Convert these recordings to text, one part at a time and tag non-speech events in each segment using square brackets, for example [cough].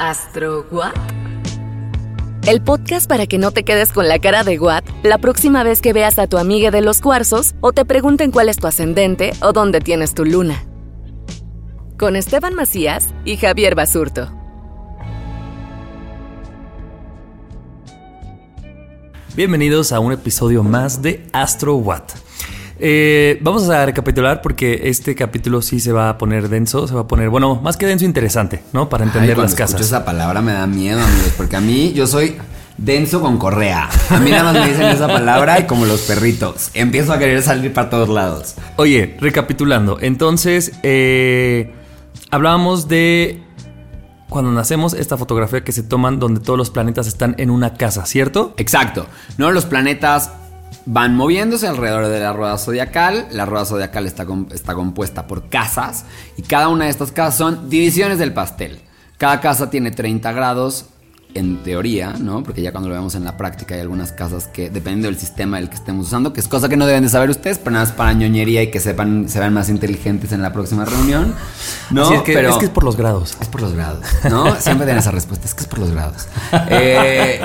¿Astro What? El podcast para que no te quedes con la cara de What la próxima vez que veas a tu amiga de los cuarzos o te pregunten cuál es tu ascendente o dónde tienes tu luna. Con Esteban Macías y Javier Basurto. Bienvenidos a un episodio más de Astro What. Eh, vamos a recapitular porque este capítulo sí se va a poner denso, se va a poner, bueno, más que denso, interesante, ¿no? Para entender Ay, las casas. esa palabra me da miedo, amigos, porque a mí yo soy denso con correa. A mí nada más me dicen esa palabra y como los perritos. Empiezo a querer salir para todos lados. Oye, recapitulando, entonces eh, hablábamos de cuando nacemos esta fotografía que se toman donde todos los planetas están en una casa, ¿cierto? Exacto. ¿No? Los planetas van moviéndose alrededor de la rueda zodiacal. La rueda zodiacal está, está compuesta por casas y cada una de estas casas son divisiones del pastel. Cada casa tiene 30 grados en teoría, ¿no? Porque ya cuando lo vemos en la práctica hay algunas casas que dependiendo del sistema del que estemos usando, que es cosa que no deben de saber ustedes, pero nada más para ñoñería y que sepan, se vean más inteligentes en la próxima reunión, ¿no? Así es que, pero es que es por los grados. es por los grados, ¿no? Siempre tienen esa respuesta, es que es por los grados. [laughs] Eh,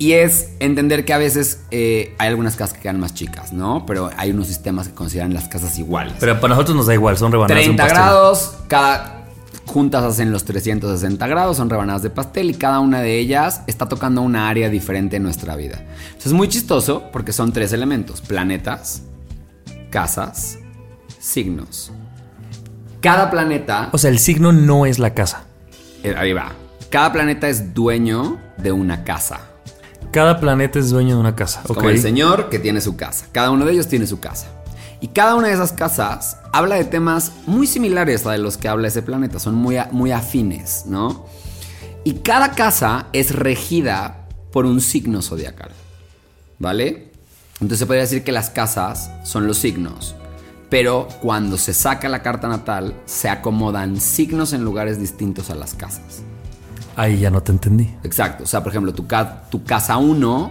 y es entender que a veces eh, hay algunas casas que quedan más chicas, ¿no? Pero hay unos sistemas que consideran las casas iguales. Pero para nosotros nos da igual, son rebanadas de un 30 grados, cada juntas hacen los 360 grados, son rebanadas de pastel y cada una de ellas está tocando una área diferente en nuestra vida. Entonces es muy chistoso porque son tres elementos, planetas, casas, signos. Cada planeta O sea, el signo no es la casa. eh, Ahí va. Cada planeta es dueño de una casa. Cada planeta es dueño de una casa. Es ok. Como el señor que tiene su casa. Cada uno de ellos tiene su casa. Y cada una de esas casas habla de temas muy similares a de los que habla ese planeta. Son muy, muy afines, ¿no? Y cada casa es regida por un signo zodiacal. ¿Vale? Entonces se podría decir que las casas son los signos. Pero cuando se saca la carta natal, se acomodan signos en lugares distintos a las casas. Ahí ya no te entendí. Exacto. O sea, por ejemplo, tu, ca- tu casa 1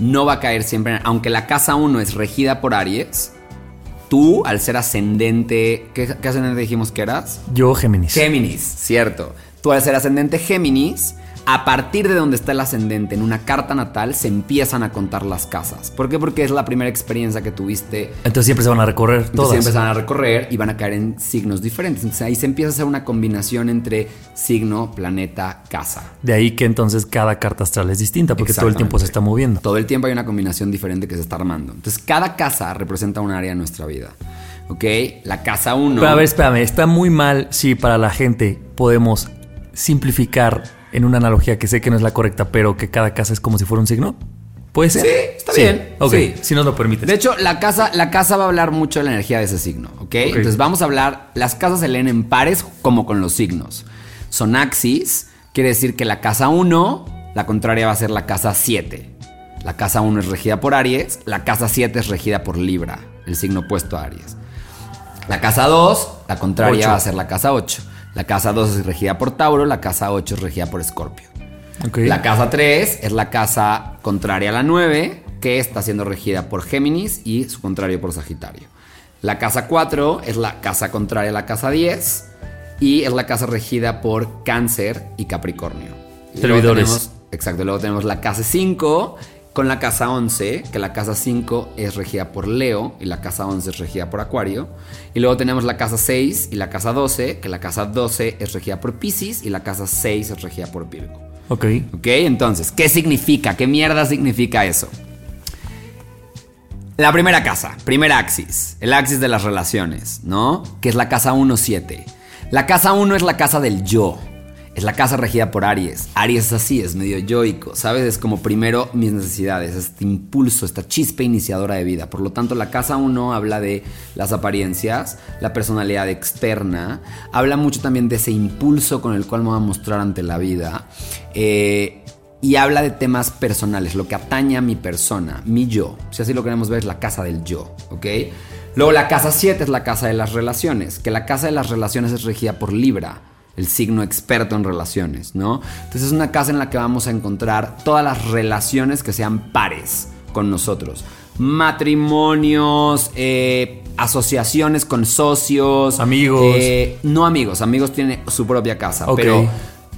no va a caer siempre. en- Aunque la casa 1 es regida por Aries, tú, al ser ascendente. ¿Qué, qué ascendente dijimos que eras? Yo, Géminis. Géminis, cierto. Tú, al ser ascendente Géminis, a partir de donde está el ascendente en una carta natal, se empiezan a contar las casas. ¿Por qué? Porque es la primera experiencia que tuviste Entonces siempre se van a recorrer entonces todas. empiezan a recorrer y van a caer en signos diferentes. Entonces ahí se empieza a hacer una combinación entre signo, planeta, casa. De ahí que entonces cada carta astral es distinta porque todo el tiempo se está moviendo. Todo el tiempo hay una combinación diferente que se está armando. Entonces, cada casa representa un área de nuestra vida. ¿Ok? La casa 1. Pero a ver, espérame, está muy mal si para la gente podemos simplificar en una analogía que sé que no es la correcta, pero que cada casa es como si fuera un signo. ¿Puede ser? Sí, está bien. Ok, Sí. si nos lo permites. De hecho, la casa, la casa va a hablar mucho de la energía de ese signo. ¿ok? Entonces, vamos a hablar. Las casas se leen en pares como con los signos. Son axis, quiere decir que la casa 1, la contraria va a ser la casa 7. La casa 1 es regida por Aries, la casa 7 es regida por Libra, el signo opuesto a Aries. La casa 2, la contraria Ocho. va a ser la casa 8. La casa 2 es regida por Tauro, la casa 8 es regida por Escorpio. La casa 3 es la casa contraria a la 9, que está siendo regida por Géminis y su contrario por Sagitario. La casa 4 es la casa contraria a la casa 10 y es la casa regida por Cáncer y Capricornio. Servidores. exacto, luego tenemos la casa 5, con la casa 11, que la casa 5 es regida por Leo y la casa 11 es regida por Acuario. Y luego tenemos la casa 6 y la casa 12, que la casa 12 es regida por Pisces y la casa 6 es regida por Virgo. Ok. Ok, entonces, ¿qué significa? ¿Qué mierda significa eso? La primera casa, primer axis, el axis de las relaciones, ¿no? Que es la casa 1-7. La casa 1 es la casa del yo. Es la casa regida por Aries. Aries es así, es medio yoico, ¿sabes? Es como primero mis necesidades, este impulso, esta chispa iniciadora de vida. Por lo tanto, la casa 1 habla de las apariencias, la personalidad externa, habla mucho también de ese impulso con el cual me voy a mostrar ante la vida. Eh, y habla de temas personales, lo que atañe a mi persona, mi yo. Si así lo queremos ver, es la casa del yo, ¿ok? Luego la casa 7 es la casa de las relaciones, que la casa de las relaciones es regida por Libra el signo experto en relaciones, ¿no? Entonces es una casa en la que vamos a encontrar todas las relaciones que sean pares con nosotros. Matrimonios, eh, asociaciones con socios. Amigos. Eh, no amigos, amigos tienen su propia casa, Ok. pero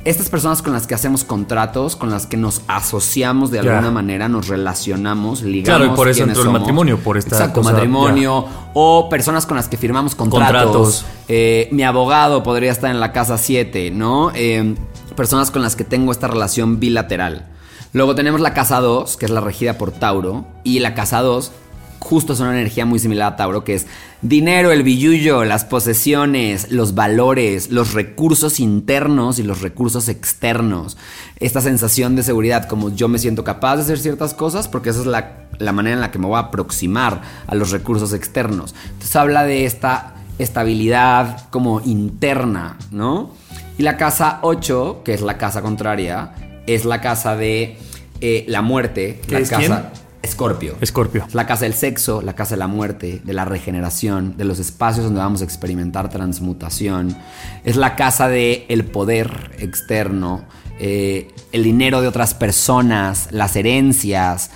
estas personas con las que hacemos contratos, con las que nos asociamos de alguna manera, nos relacionamos, ligamos. Claro, y por eso entró el matrimonio, por esta Exacto, cosa, matrimonio. O personas con las que firmamos contratos. Contratos. Eh, mi abogado podría estar en la casa 7, ¿no? Eh, personas con las que tengo esta relación bilateral. Luego tenemos la casa 2, que es la regida por Tauro. Y la casa 2 justo es una energía muy similar a Tauro, que es dinero, el billullo, las posesiones, los valores, los recursos internos y los recursos externos. Esta sensación de seguridad, como yo me siento capaz de hacer ciertas cosas, porque esa es la, la manera en la que me voy a aproximar a los recursos externos. Entonces habla de esta estabilidad como interna, ¿no? Y la casa 8, que es la casa contraria, es la casa de eh, la muerte. ¿Qué la es casa quién? Escorpio. Escorpio. Es la casa del sexo, la casa de la muerte, de la regeneración, de los espacios donde vamos a experimentar transmutación. Es la casa del el poder externo, eh, el dinero de otras personas, las herencias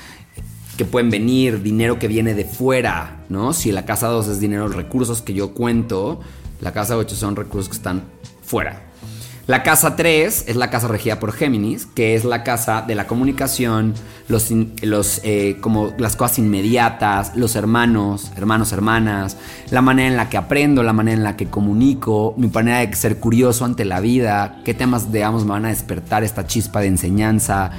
que pueden venir, dinero que viene de fuera, ¿no? Si la casa 2 es dinero, recursos que yo cuento, la casa 8 son recursos que están fuera. La casa 3 es la casa regida por Géminis, que es la casa de la comunicación, los, los, eh, como las cosas inmediatas, los hermanos, hermanos, hermanas, la manera en la que aprendo, la manera en la que comunico, mi manera de ser curioso ante la vida, qué temas, digamos, me van a despertar esta chispa de enseñanza,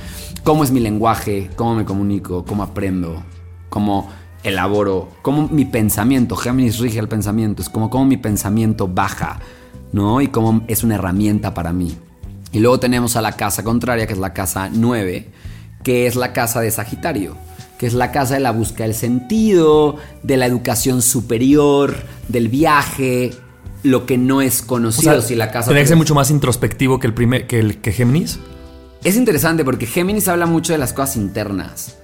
cómo es mi lenguaje, cómo me comunico, cómo aprendo, cómo elaboro, cómo mi pensamiento, Géminis rige el pensamiento, es como cómo mi pensamiento baja, ¿no? Y cómo es una herramienta para mí. Y luego tenemos a la casa contraria, que es la casa 9, que es la casa de Sagitario, que es la casa de la búsqueda del sentido, de la educación superior, del viaje, lo que no es O conocido. sea, si la casa Tendría que ser mucho más introspectivo que el primer, que el que Géminis. es interesante porque Géminis habla mucho de las cosas internas.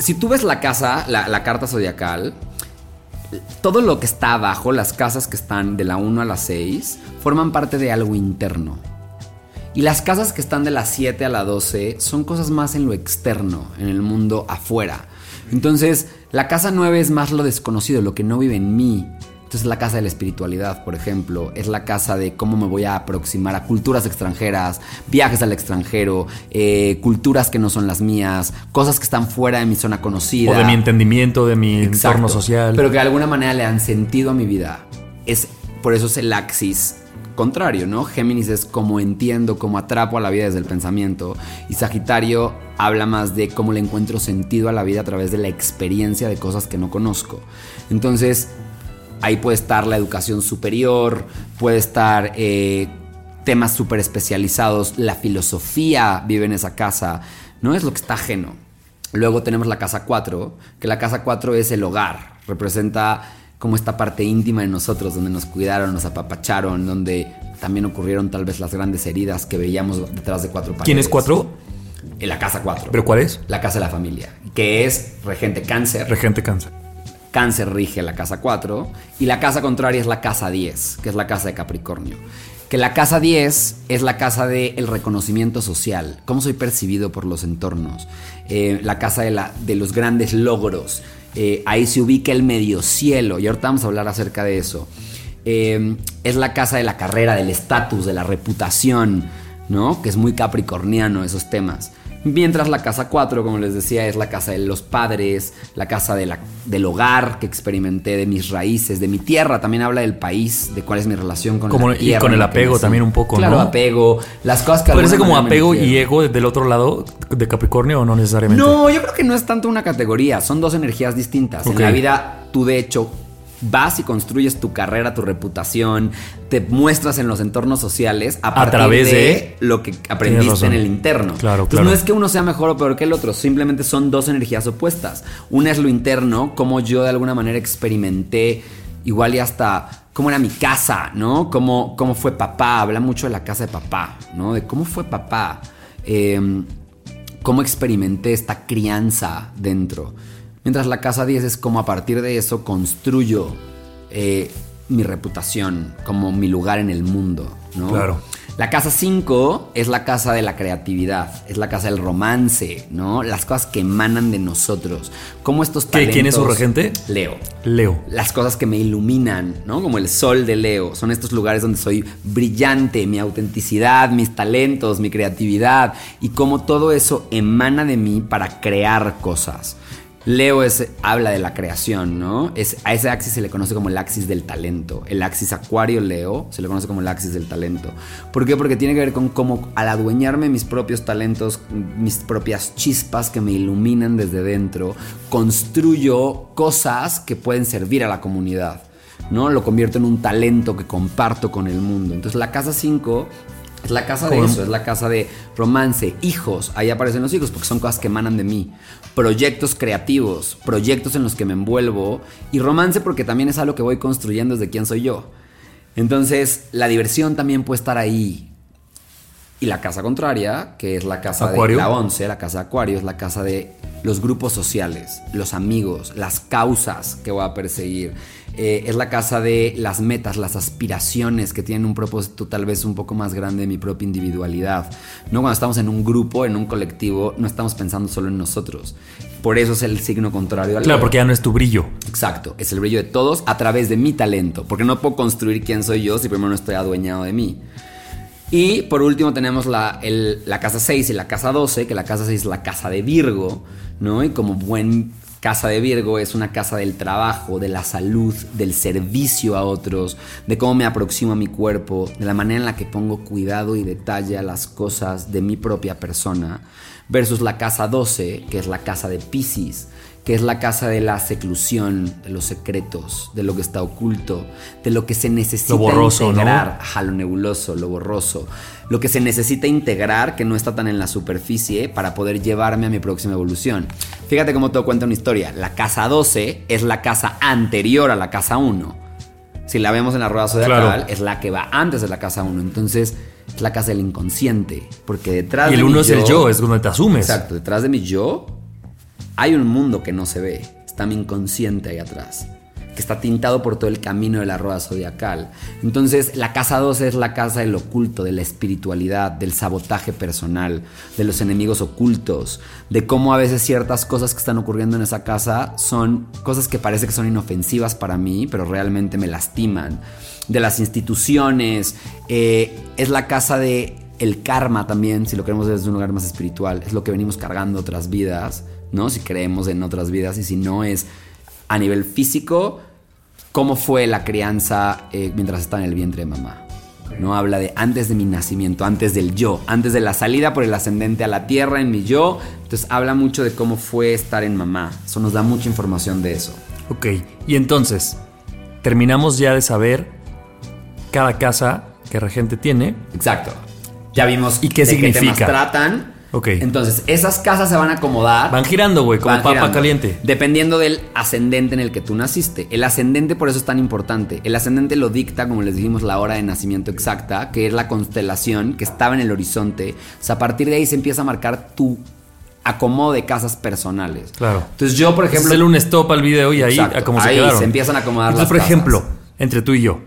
Si tú ves la casa, la, la carta zodiacal, todo lo que está abajo, las casas que están de la 1 a la 6, forman parte de algo interno. Y las casas que están de la 7 a la 12 son cosas más en lo externo, en el mundo afuera. Entonces, la casa 9 es más lo desconocido, lo que no vive en mí. Entonces, la casa de la espiritualidad, por ejemplo, es la casa de cómo me voy a aproximar a culturas extranjeras, viajes al extranjero, eh, culturas que no son las mías, cosas que están fuera de mi zona conocida. O de mi entendimiento, de mi Exacto. entorno social. Pero que de alguna manera le dan sentido a mi vida. Es, por eso es el axis contrario, ¿no? Géminis es como entiendo, cómo atrapo a la vida desde el pensamiento. Y Sagitario habla más de cómo le encuentro sentido a la vida a través de la experiencia de cosas que no conozco. Entonces, ahí puede estar la educación superior, puede estar eh, temas súper especializados, la filosofía vive en esa casa, no es lo que está ajeno. Luego tenemos la casa 4, que la casa 4 es el hogar, representa como esta parte íntima de nosotros, donde nos cuidaron, nos apapacharon, donde también ocurrieron tal vez las grandes heridas que veíamos detrás de cuatro paredes. ¿Quién es cuatro? En la casa 4. ¿Pero cuál es? La casa de la familia, que es regente cáncer. Regente cáncer. Cáncer rige la casa 4 y la casa contraria es la casa 10, que es la casa de Capricornio. Que la casa 10 es la casa del reconocimiento social, cómo soy percibido por los entornos, Eh, la casa de, la- de los grandes logros. Eh, ahí se ubica el medio cielo y ahorita vamos a hablar acerca de eso. Eh, es la casa de la carrera, del estatus, de la reputación, ¿no? Que es muy capricorniano esos temas. Mientras la casa 4, como les decía, es la casa de los padres, la casa de la, del hogar que experimenté, de mis raíces, de mi tierra. También habla del país, de cuál es mi relación con como, la tierra. Y con el apego también un poco, claro, ¿no? apego, las cosas que... ¿Parece como apego y ego del otro lado de Capricornio o no necesariamente? No, yo creo que no es tanto una categoría, son dos energías distintas. En la vida, tú de hecho vas y construyes tu carrera, tu reputación, te muestras en los entornos sociales a, partir través de, de- lo que aprendiste en el interno. Claro, Entonces, claro. no es que uno sea mejor o peor que el otro, simplemente son dos energías opuestas. Una es lo interno, como yo de alguna manera experimenté, igual y hasta cómo era mi casa, ¿no? Cómo, cómo fue papá, habla mucho de la casa de papá, ¿no? De cómo fue papá. Eh, cómo experimenté esta crianza dentro. Mientras la casa 10 es como a partir de eso construyo eh, mi reputación, como mi lugar en el mundo, ¿no? Claro. La casa 5 es la casa de la creatividad, es la casa del romance, ¿no? Las cosas que emanan de nosotros. Cómo estos ¿Qué- talentos... quién es su regente? Leo Leo. las cosas que me iluminan, ¿no? Como el sol de Leo. Son estos lugares donde soy brillante, mi autenticidad, mis talentos, mi creatividad y cómo todo eso emana de mí para crear cosas. Leo es, habla de la creación, ¿no? Es, a ese axis se le conoce como el axis del talento. El axis acuario-leo se le conoce como el axis del talento. ¿Por qué? Porque tiene que ver con cómo al adueñarme mis propios talentos, mis propias chispas que me iluminan desde dentro, construyo cosas que pueden servir a la comunidad. ¿no? Lo convierto en un talento que comparto con el mundo. Entonces la casa 5 es la casa de eso, es la casa de romance, hijos, ahí aparecen los hijos porque son cosas que emanan de mí, proyectos creativos, proyectos en los que me envuelvo y romance porque también es algo que voy construyendo desde quién soy yo. Entonces la diversión también puede estar ahí. Y la casa contraria, que es la casa Acuario. de la 11, la casa de Acuario, es la casa de los grupos sociales, los amigos, las causas que voy a perseguir. Eh, es la casa de las metas, las aspiraciones que tienen un propósito tal vez un poco más grande de mi propia individualidad. No cuando estamos en un grupo, en un colectivo, no estamos pensando solo en nosotros. Por eso es el signo contrario al Claro, porque ya no es tu brillo. Exacto, es el brillo de todos a través de mi talento, porque no puedo construir quién soy yo si primero no estoy adueñado de mí. Y por último tenemos la, la casa 6 y la casa 12, que la casa 6 es la casa de Virgo, ¿no? Y como buen casa de Virgo es una casa del trabajo, de la salud, del servicio a otros, de cómo me aproximo a mi cuerpo, de la manera en la que pongo cuidado y detalle a las cosas de mi propia persona, versus la casa 12, que es la casa de Pisces, que es la casa de la seclusión, de los secretos, de lo que está oculto, de lo que se necesita Lo borroso, ¿no? integrar, ajá, lo nebuloso, lo borroso, lo que se necesita integrar que no está tan en la superficie para poder llevarme a mi próxima evolución. Fíjate cómo te cuenta una historia. La casa 12 es la casa anterior a la casa 1. Si la vemos en la rueda zodiacal, Claro. es la que va antes de la casa 1. Entonces, es la casa del inconsciente. Porque detrás Y el de mi uno es el yo, es donde te asumes. Exacto, detrás de mi yo hay un mundo que no se ve. Está mi inconsciente ahí atrás. Que está tintado por todo el camino de la rueda zodiacal. Entonces, la casa 12 es la casa del oculto, de la espiritualidad, del sabotaje personal, de los enemigos ocultos, de cómo a veces ciertas cosas que están ocurriendo en esa casa son cosas que parece que son inofensivas para mí, pero realmente me lastiman. De las instituciones, eh, es la casa de el karma también, si lo queremos desde un lugar más espiritual, es lo que venimos cargando otras vidas, ¿no? Si creemos en otras vidas y si no es a nivel físico, cómo fue la crianza eh, mientras estaba en el vientre de mamá. No habla de antes de mi nacimiento, antes del yo, antes de la salida por el ascendente a la tierra en mi yo. Entonces habla mucho de cómo fue estar en mamá. Eso nos da mucha información de eso. Ok, y entonces, terminamos ya de saber cada casa que regente tiene. Exacto. Ya vimos ¿Y qué de qué temas significa? tratan. Ok. Entonces, esas casas se van a acomodar. Van girando, güey, como Van papa girando, caliente. Dependiendo del ascendente en el que tú naciste. El ascendente por eso es tan importante. El ascendente lo dicta, como les dijimos, la hora de nacimiento exacta, que es la constelación que estaba en el horizonte. O sea, a partir de ahí se empieza a marcar tu acomodo de casas personales. Claro. Entonces yo, por ejemplo... Hacerle un stop al video y ahí Exacto, a cómo se ahí quedaron. se empiezan a acomodar Entonces, las por casas. ejemplo, entre tú y yo,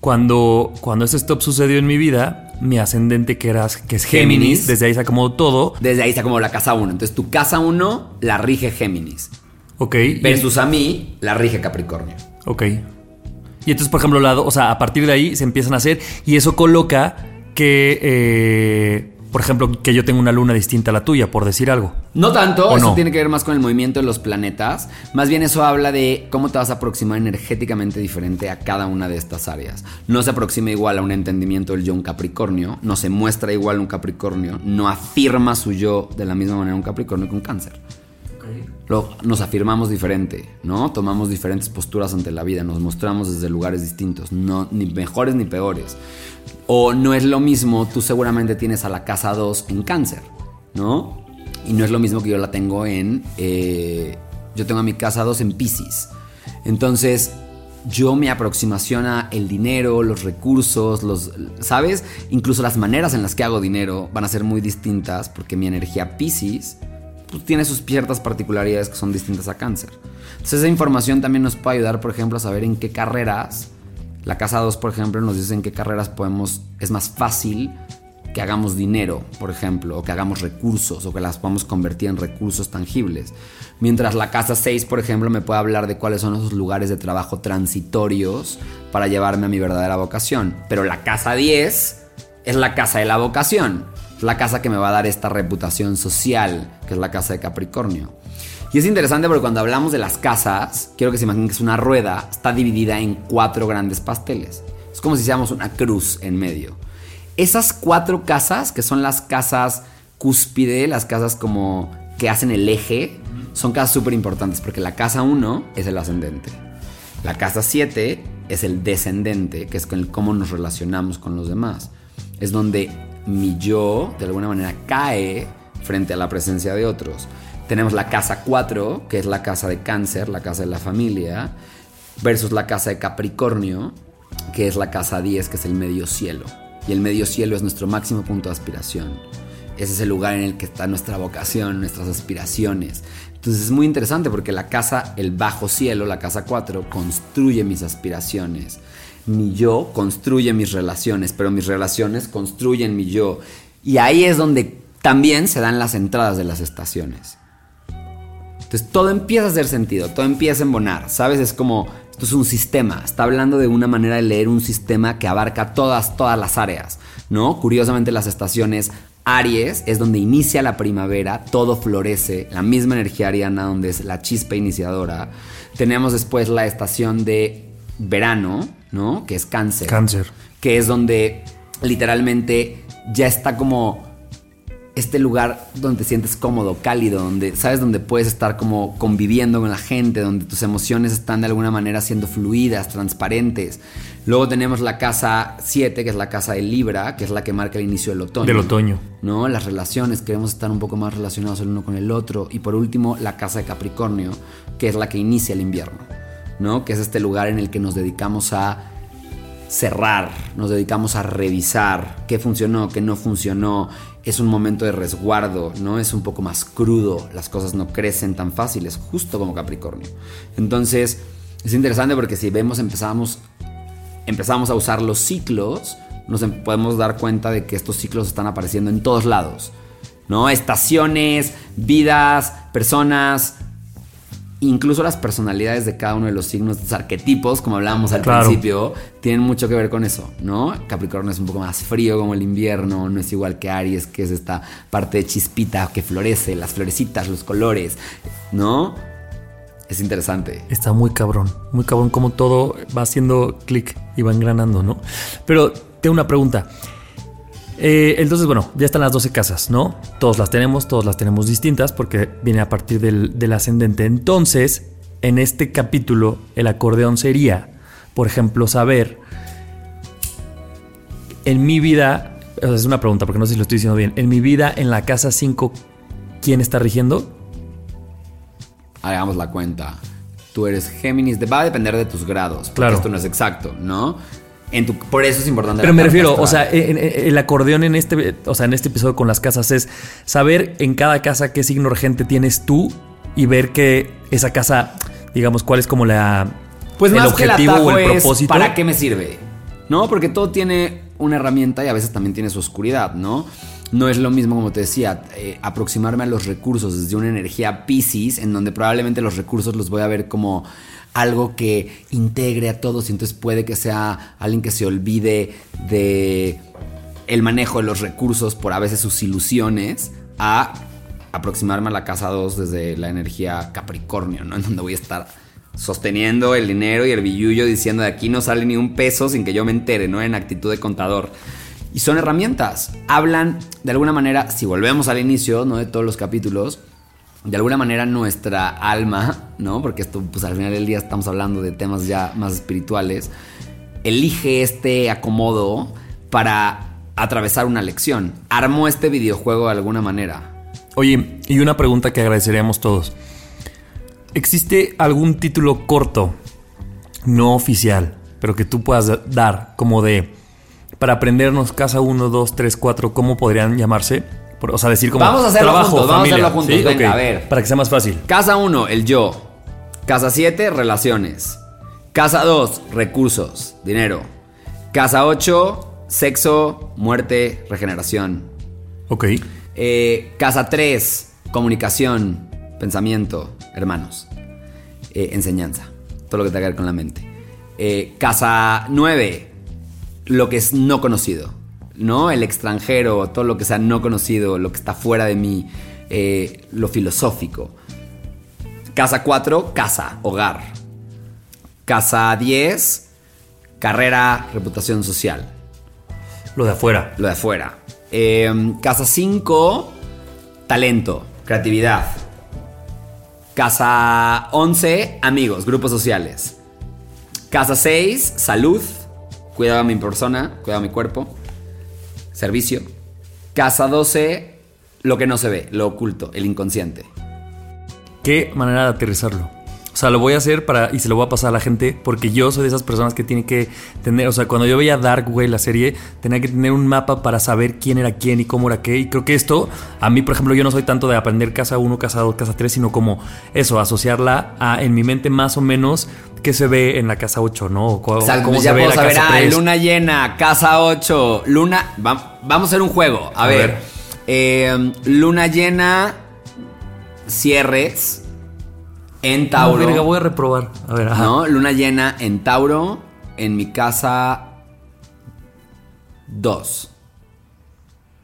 cuando, cuando ese stop sucedió en mi vida, mi ascendente que, era, que es Géminis, Géminis. desde ahí se acomodó todo. Desde ahí está como la casa 1. Entonces tu casa 1 la rige Géminis. Ok. y- Versus a mí la rige Capricornio. Ok. Y entonces, por ejemplo, la, o sea, a partir de ahí se empiezan a hacer y eso coloca que, eh, por ejemplo, que yo tengo una luna distinta a la tuya, por decir algo. No tanto, ¿O eso no? tiene que ver más con el movimiento de los planetas. Más bien eso habla de cómo te vas a aproximar energéticamente diferente a cada una de estas áreas. No se aproxima igual a un entendimiento del yo un Capricornio, no se muestra igual un Capricornio, no afirma su yo de la misma manera un Capricornio que un Cáncer. Lo- nos afirmamos diferente, ¿no? Tomamos diferentes posturas ante la vida, nos mostramos desde lugares distintos, no, ni mejores ni peores. O no es lo mismo, tú seguramente tienes a la casa 2 en cáncer, ¿no? Y no es lo mismo que yo la tengo en... eh, yo tengo a mi casa 2 en Pisces. Entonces, yo mi aproximación a el dinero, los recursos, los, ¿sabes? Incluso las maneras en las que hago dinero van a ser muy distintas porque mi energía Pisces pues, tiene sus ciertas particularidades que son distintas a cáncer. Entonces esa información también nos puede ayudar, por ejemplo, a saber en qué carreras, la casa 2, por ejemplo, nos dice en qué carreras podemos, es más fácil que hagamos dinero, por ejemplo, o que hagamos recursos, o que las podamos convertir en recursos tangibles. Mientras la casa 6, por ejemplo, me puede hablar de cuáles son esos lugares de trabajo transitorios para llevarme a mi verdadera vocación. Pero la casa 10 es la casa de la vocación. Es la casa que me va a dar esta reputación social, que es la casa de Capricornio. Y es interesante porque cuando hablamos de las casas, quiero que se imaginen que es una rueda, está dividida en cuatro grandes pasteles. Es como si hiciéramos una cruz en medio. Esas cuatro casas, que son las casas cúspide, las casas como que hacen el eje, son casas súper importantes porque la casa 1 es el ascendente. La casa 7 es el descendente, que es con el cómo nos relacionamos con los demás. Es donde mi yo, de alguna manera, cae frente a la presencia de otros. Tenemos la casa 4, que es la casa de cáncer, la casa de la familia, versus la casa de Capricornio, que es la casa 10, que es el medio cielo. Y el medio cielo es nuestro máximo punto de aspiración. Ese es el lugar en el que está nuestra vocación, nuestras aspiraciones. Entonces es muy interesante porque la casa, el bajo cielo, la casa 4, construye mis aspiraciones. Mi yo construye mis relaciones, pero mis relaciones construyen mi yo. Y ahí es donde también se dan las entradas de las estaciones. Entonces todo empieza a hacer sentido, todo empieza a embonar, ¿sabes? Es como, esto es un sistema, está hablando de una manera de leer un sistema que abarca todas, todas las áreas, ¿no? Curiosamente las estaciones Aries es donde inicia la primavera, todo florece, la misma energía ariana donde es la chispa iniciadora. Tenemos después la estación de verano, ¿no? Que es cáncer. Cáncer. Que es donde literalmente ya está como este lugar donde te sientes cómodo, cálido, donde sabes donde puedes estar como conviviendo con la gente, donde tus emociones están de alguna manera siendo fluidas, transparentes. Luego tenemos la casa 7, que es la casa de Libra, que es la que marca el inicio del otoño. Del otoño. ¿No? Las relaciones, queremos estar un poco más relacionados el uno con el otro. Y por último, la casa de Capricornio, que es la que inicia el invierno, ¿no? Que es este lugar en el que nos dedicamos a cerrar, nos dedicamos a revisar qué funcionó, qué no funcionó. Es un momento de resguardo, ¿no? Es un poco más crudo, las cosas no crecen tan fáciles, justo como Capricornio. Entonces, es interesante porque si vemos, empezamos, empezamos a usar los ciclos, nos em- podemos dar cuenta de que estos ciclos están apareciendo en todos lados, ¿no? Estaciones, vidas, personas, incluso las personalidades de cada uno de los signos, los arquetipos, como hablábamos al Claro. principio, tienen mucho que ver con eso, ¿no? Capricornio es un poco más frío como el invierno, no es igual que Aries, que es esta parte de chispita que florece, las florecitas, los colores, ¿no? Es interesante. Está muy cabrón, muy cabrón como todo va haciendo clic y va engranando, ¿no? Pero tengo una pregunta. Eh, entonces, bueno, ya están las 12 casas, ¿no? Todos las tenemos, todos las tenemos distintas porque viene a partir del, del ascendente. Entonces, en este capítulo, el acordeón sería, por ejemplo, saber en mi vida, o sea, es una pregunta porque no sé si lo estoy diciendo bien, en mi vida, en la casa 5, ¿quién está rigiendo? Hagamos la cuenta. Tú eres Géminis, va a depender de tus grados, porque Claro. esto no es exacto, ¿no? En tu, por eso es importante. Pero me refiero, o sea, en- en- el acordeón en este, o sea, en este episodio con las casas es saber en cada casa qué signo regente tienes tú y ver que esa casa, digamos, cuál es como la Pues el más que el objetivo atajo o el propósito. ¿para qué me sirve? ¿No? Porque todo tiene una herramienta y a veces también tiene su oscuridad, ¿no? No es lo mismo, como te decía, eh, aproximarme a los recursos desde una energía Pisces, en donde probablemente los recursos los voy a ver como algo que integre a todos y entonces puede que sea alguien que se olvide de el manejo de los recursos por a veces sus ilusiones a aproximarme a la casa 2 desde la energía Capricornio, ¿no? [laughs] En donde voy a estar sosteniendo el dinero y el billullo diciendo de aquí no sale ni un peso sin que yo me entere, ¿no? En actitud de contador. Y son herramientas. Hablan, de alguna manera, si volvemos al inicio, ¿no? De todos los capítulos, de alguna manera nuestra alma, ¿no? Porque esto, pues al final del día estamos hablando de temas ya más espirituales, elige este acomodo para atravesar una lección. Armó este videojuego de alguna manera. Oye, y una pregunta que agradeceríamos todos. ¿Existe algún título corto, no oficial, pero que tú puedas dar como de, para aprendernos casa 1, 2, 3, 4, ¿cómo podrían llamarse? O sea, decir como Vamos a hacerlo trabajo, juntos, vamos a familia. hacerlo juntos, ¿Sí? venga, Ok, a ver. Para que sea más fácil. Casa 1, el yo. Casa 7, relaciones. Casa 2, recursos, dinero. Casa 8, sexo, muerte, regeneración. Ok. Eh, casa 3, comunicación, pensamiento, hermanos. Eh, enseñanza, todo lo que tenga que ver con la mente. Eh, casa 9, lo que es no conocido, ¿no? El extranjero, todo lo que sea no conocido, lo que está fuera de mí, eh, lo filosófico. Casa 4, casa, hogar. Casa 10, carrera, reputación social Lo de afuera. lo de afuera. Eh, casa 5, talento, creatividad. Casa 11, amigos, grupos sociales. Casa 6, salud, cuidado a mi persona, cuidado a mi cuerpo. Servicio. Casa 12, lo que no se ve, lo oculto, el inconsciente. ¿Qué manera de aterrizarlo? O sea, lo voy a hacer para y se lo voy a pasar a la gente porque yo soy de esas personas que tiene que tener, o sea, cuando yo veía Dark, güey, la serie, tenía que tener un mapa para saber quién era quién y cómo era qué. Y creo que esto, a mí, por ejemplo, yo no soy tanto de aprender casa 1, casa 2, casa 3, sino como eso, asociarla a en mi mente más o menos qué se ve en la casa 8, ¿no? O cu- O sea, cómo pues ya se ve la casa ah, 3. luna llena, casa 8, luna... va- vamos a hacer un juego. A, A ver. ver. Eh, luna llena, cierres en No, Tauro. verga, voy a reprobar. A ver, ajá. ¿no? Luna llena en Tauro, en mi casa 2.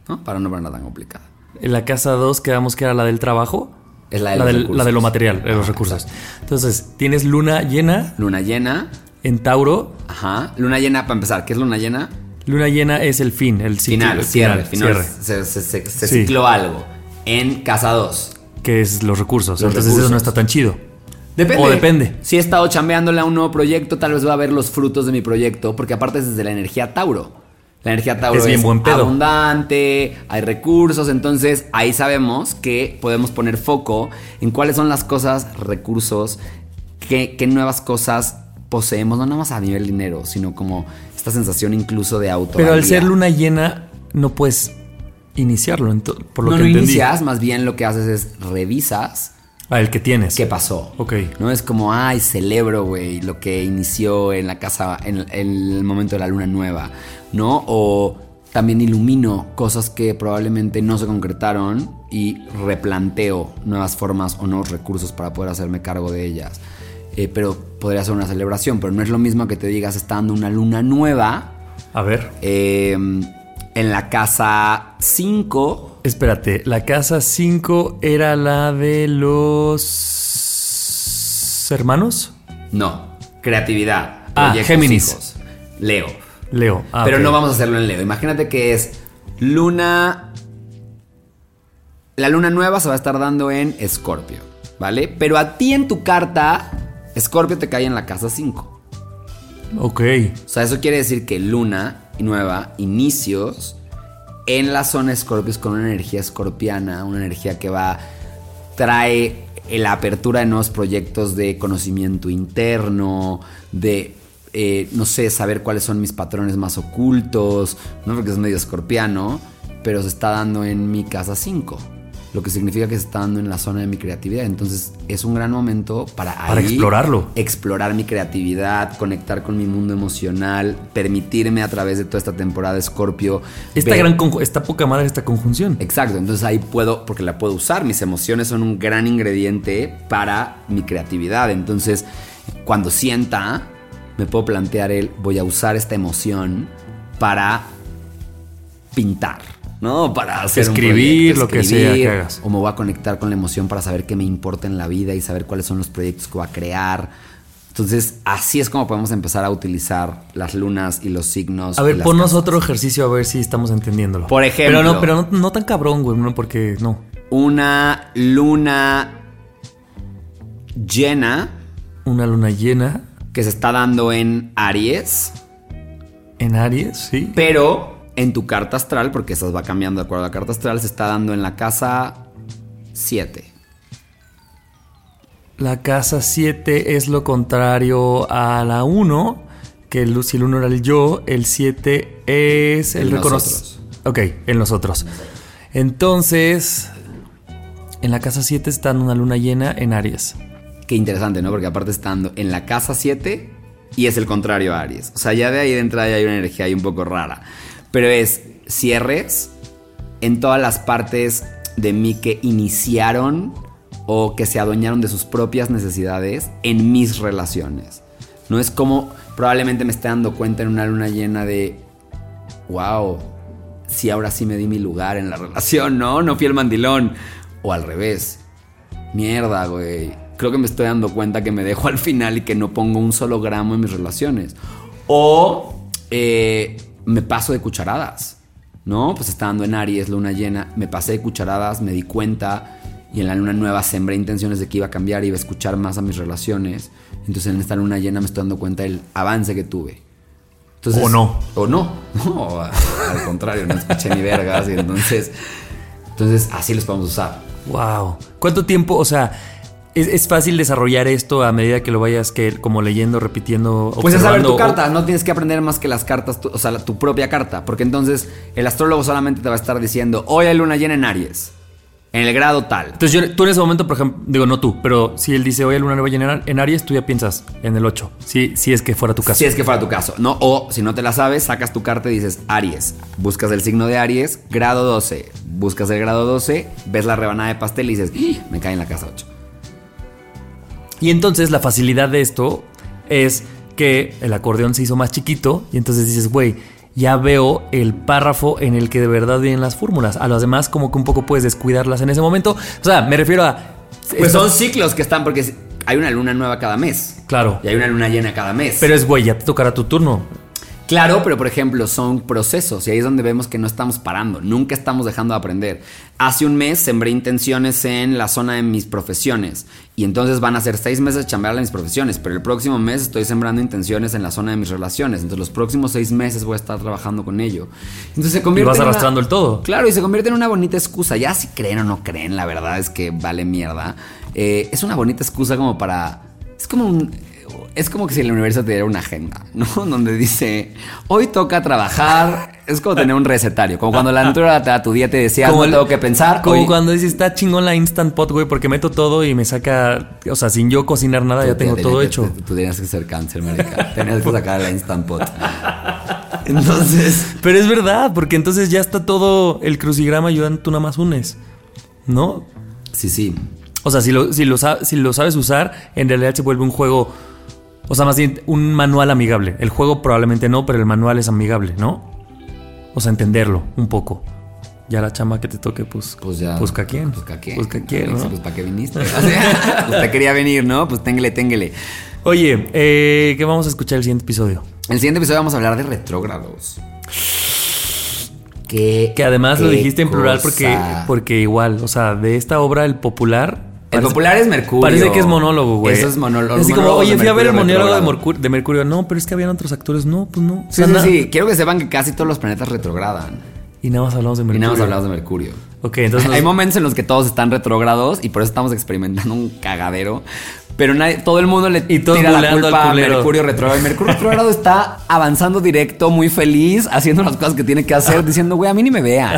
¿No? Para no verla tan complicada. En la casa 2 quedamos que era la del trabajo. Es la de los del- recursos. la de lo material, de los recursos. Entonces, tienes luna llena Luna llena, en Tauro. ajá. Luna llena, para empezar, ¿qué es luna llena? Luna llena es el fin, el ciclo, Final, el cierre, final. cierre, Se, se- se- se Sí. cicló algo. En casa 2. que es los recursos. Los Entonces eso no está tan chido. Depende. O depende. Si he estado chambeándole a un nuevo proyecto, tal vez voy a ver los frutos de mi proyecto, porque aparte es desde la energía Tauro. La energía Tauro Es es, bien buen pedo. abundante, hay recursos, entonces ahí sabemos que podemos poner foco en cuáles son las cosas, recursos, qué, qué nuevas cosas poseemos, no nada más a nivel dinero, sino como esta sensación incluso de auto. Pero al ser luna llena, no puedes iniciarlo, por lo no, que no entendí. inicias, más bien lo que haces es revisas Ah, el que tienes. qué pasó. Ok. No es como, ay, celebro, güey, lo que inició en la casa, en, en el momento de la luna nueva, ¿no? O también ilumino cosas que probablemente no se concretaron y replanteo nuevas formas o nuevos recursos para poder hacerme cargo de ellas. Eh, pero podría ser una celebración, pero no es lo mismo que te digas, está dando una luna nueva A ver, eh, en la casa 5. espérate. La casa 5 era la de los hermanos. No, creatividad. Ah, Géminis. hijos. Leo. Leo. Ah, Pero no vamos a hacerlo en Leo. Imagínate que es luna. La luna nueva se va a estar dando en Escorpio, ¿vale? Pero a ti en tu carta, Escorpio te cae en la casa 5. Ok. O sea, eso quiere decir que luna nueva, inicios en la zona Escorpio es con una energía escorpiana, una energía que va, trae la apertura de nuevos proyectos de conocimiento interno, de, eh, no sé, saber cuáles son mis patrones más ocultos, no porque es medio escorpiano, pero se está dando en mi casa 5. Lo que significa que se está dando en la zona de mi creatividad. Entonces es un gran momento para, Para ahí explorarlo. explorar mi creatividad, conectar con mi mundo emocional, permitirme a través de toda esta temporada de Scorpio. Esta ver- gran esta poca madre esta conjunción. Exacto, entonces ahí puedo, porque la puedo usar, mis emociones son un gran ingrediente para mi creatividad. Entonces, cuando sienta, me puedo plantear el, voy a usar esta emoción para pintar. ¿no? Para hacer escribir, lo que sea que hagas. O me voy a conectar con la emoción para saber qué me importa en la vida y saber cuáles son los proyectos que voy a crear. Entonces, así es como podemos empezar a utilizar las lunas y los signos. A ver, ponnos otro ejercicio a ver si estamos entendiéndolo. Por ejemplo. Pero no, pero no, tan cabrón, güey, no, porque no. Una luna llena. Una luna llena. Que se está dando en Aries. En Aries, sí. Pero en tu carta astral, porque esas va cambiando de acuerdo a la carta astral, se está dando en la casa 7. La casa 7 es lo contrario a la 1, que el, si el 1 era el yo, el 7 es el reconocer. Ok, en los otros. Entonces, en la casa 7 está una luna llena en Aries. Qué interesante, ¿no? Porque aparte estando en la casa 7 y es el contrario a Aries. O sea, ya de ahí de entrada ya hay una energía ahí un poco rara. Pero es cierres en todas las partes de mí que iniciaron o que se adueñaron de sus propias necesidades en mis relaciones. No es como probablemente me esté dando cuenta en una luna llena de, wow, si ahora sí me di mi lugar en la relación, ¿no? No fui el mandilón. O al revés, mierda, güey. Creo que me estoy dando cuenta que me dejo al final y que no pongo un solo gramo en mis relaciones. O eh, me paso de cucharadas, ¿no? Pues estando en Aries, luna llena, me pasé de cucharadas, me di cuenta y en la luna nueva sembré intenciones de que iba a cambiar, iba a escuchar más a mis relaciones. Entonces en esta luna llena me estoy dando cuenta del avance que tuve. o no. O no. [laughs] No, al contrario, no escuché ni vergas. Y entonces, entonces así los podemos usar. Wow. ¿Cuánto tiempo, o sea, es, fácil desarrollar esto a medida que lo vayas que como leyendo, repitiendo. Pues es saber tu carta, no tienes que aprender más que las cartas, o sea, tu propia carta, porque entonces el astrólogo solamente te va a estar diciendo, hoy hay luna llena en Aries. En el grado tal. Entonces, tú en ese momento, por ejemplo, digo, no tú, pero si él dice hoy hay luna nueva llena en Aries, tú ya piensas en el 8. Si, si es que fuera tu caso. Si es que fuera tu caso. No, o si no te la sabes, sacas tu carta y dices Aries. Buscas el signo de Aries, grado 12. Buscas el grado 12, ves la rebanada de pastel y dices, ¡Ah! me cae en la casa 8. Y entonces la facilidad de esto es que el acordeón se hizo más chiquito y entonces dices, güey, ya veo el párrafo en el que de verdad vienen las fórmulas. A los demás como que un poco puedes descuidarlas en ese momento. O sea, me refiero a... Pues son ciclos que están porque hay una luna nueva cada mes. Claro. Y hay una luna llena cada mes. Pero es, güey, ya te tocará tu turno. Claro, pero por ejemplo, son procesos y ahí es donde vemos que no estamos parando, nunca estamos dejando de aprender. Hace un mes sembré intenciones en la zona de mis profesiones y entonces van a ser seis meses chambear mis profesiones, pero el próximo mes estoy sembrando intenciones en la zona de mis relaciones, entonces los próximos seis meses voy a estar trabajando con ello. Entonces se convierte y vas arrastrando el todo. Claro, y se convierte en una bonita excusa. Ya si creen o no creen, la verdad es que vale mierda. Eh, es una bonita excusa como para... Es como un es como que si el universo te diera una agenda, ¿no? [laughs] Donde dice, hoy toca trabajar. Es como tener un recetario. Como cuando la [laughs] naturaleza te da tu día, te decía, como tengo que pensar. Como cuando dices, está chingón la Instant Pot, güey, porque meto todo y me saca. O sea, sin yo cocinar nada, ya tengo todo hecho. Tú tenías que ser cáncer, marica. tenías que [laughs] sacar la Instant Pot. Entonces. Pero es verdad, porque entonces ya está todo el crucigrama y tú nada más unes. ¿No? Sí, sí. O sea, si lo, si lo, si lo sabes usar, en realidad se vuelve un juego o sea, más bien un manual amigable. El juego probablemente no, pero el manual es amigable, ¿no? O sea, entenderlo un poco. Ya la chamba que te toque, pues. Pues ya. Busca quién. Busca quién. Busca quién. Pues para qué viniste. [laughs] o sea, usted quería venir, ¿no? Pues téngale, téngale. Oye, eh, ¿qué vamos a escuchar el siguiente episodio? El siguiente episodio vamos a hablar de retrógrados. Que, que además lo dijiste en plural porque, porque igual, o sea, de esta obra, el popular el popular es Mercurio. Parece que es monólogo, güey. Eso es monólogo. Así como, oye, fui a ver el monólogo de Mercurio, No, pero es que habían otros actores. No, pues no. Sí, sí, sí. Quiero que sepan que casi todos los planetas retrogradan. Y nada más hablamos de Mercurio. Y nada más hablamos de Mercurio. Ok, entonces. [laughs] Hay momentos en los que todos están retrógrados y por eso estamos experimentando un cagadero. Pero nadie, todo el mundo le y tira la culpa a Mercurio retrógrado. Mercurio retrógrado está avanzando directo, muy feliz, haciendo las cosas que tiene que hacer, diciendo, güey, a mí ni me vean.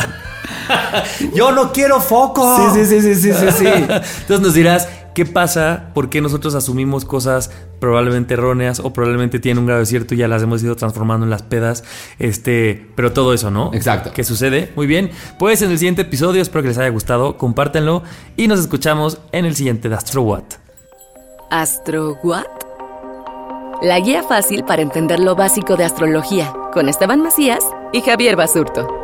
[laughs] Yo no quiero foco. Sí, sí, sí, sí, sí, sí. [laughs] Entonces nos dirás, ¿Qué pasa? ¿Por qué nosotros asumimos cosas probablemente erróneas o probablemente tienen un grado de cierto y ya las hemos ido transformando en las pedas? Este, pero todo eso, ¿no? Exacto. ¿Qué sucede? Muy bien. Pues en el siguiente episodio, espero que les haya gustado, compártanlo y nos escuchamos en el siguiente de Astro What. ¿Astro What? La guía fácil para entender lo básico de astrología con Esteban Macías y Javier Basurto.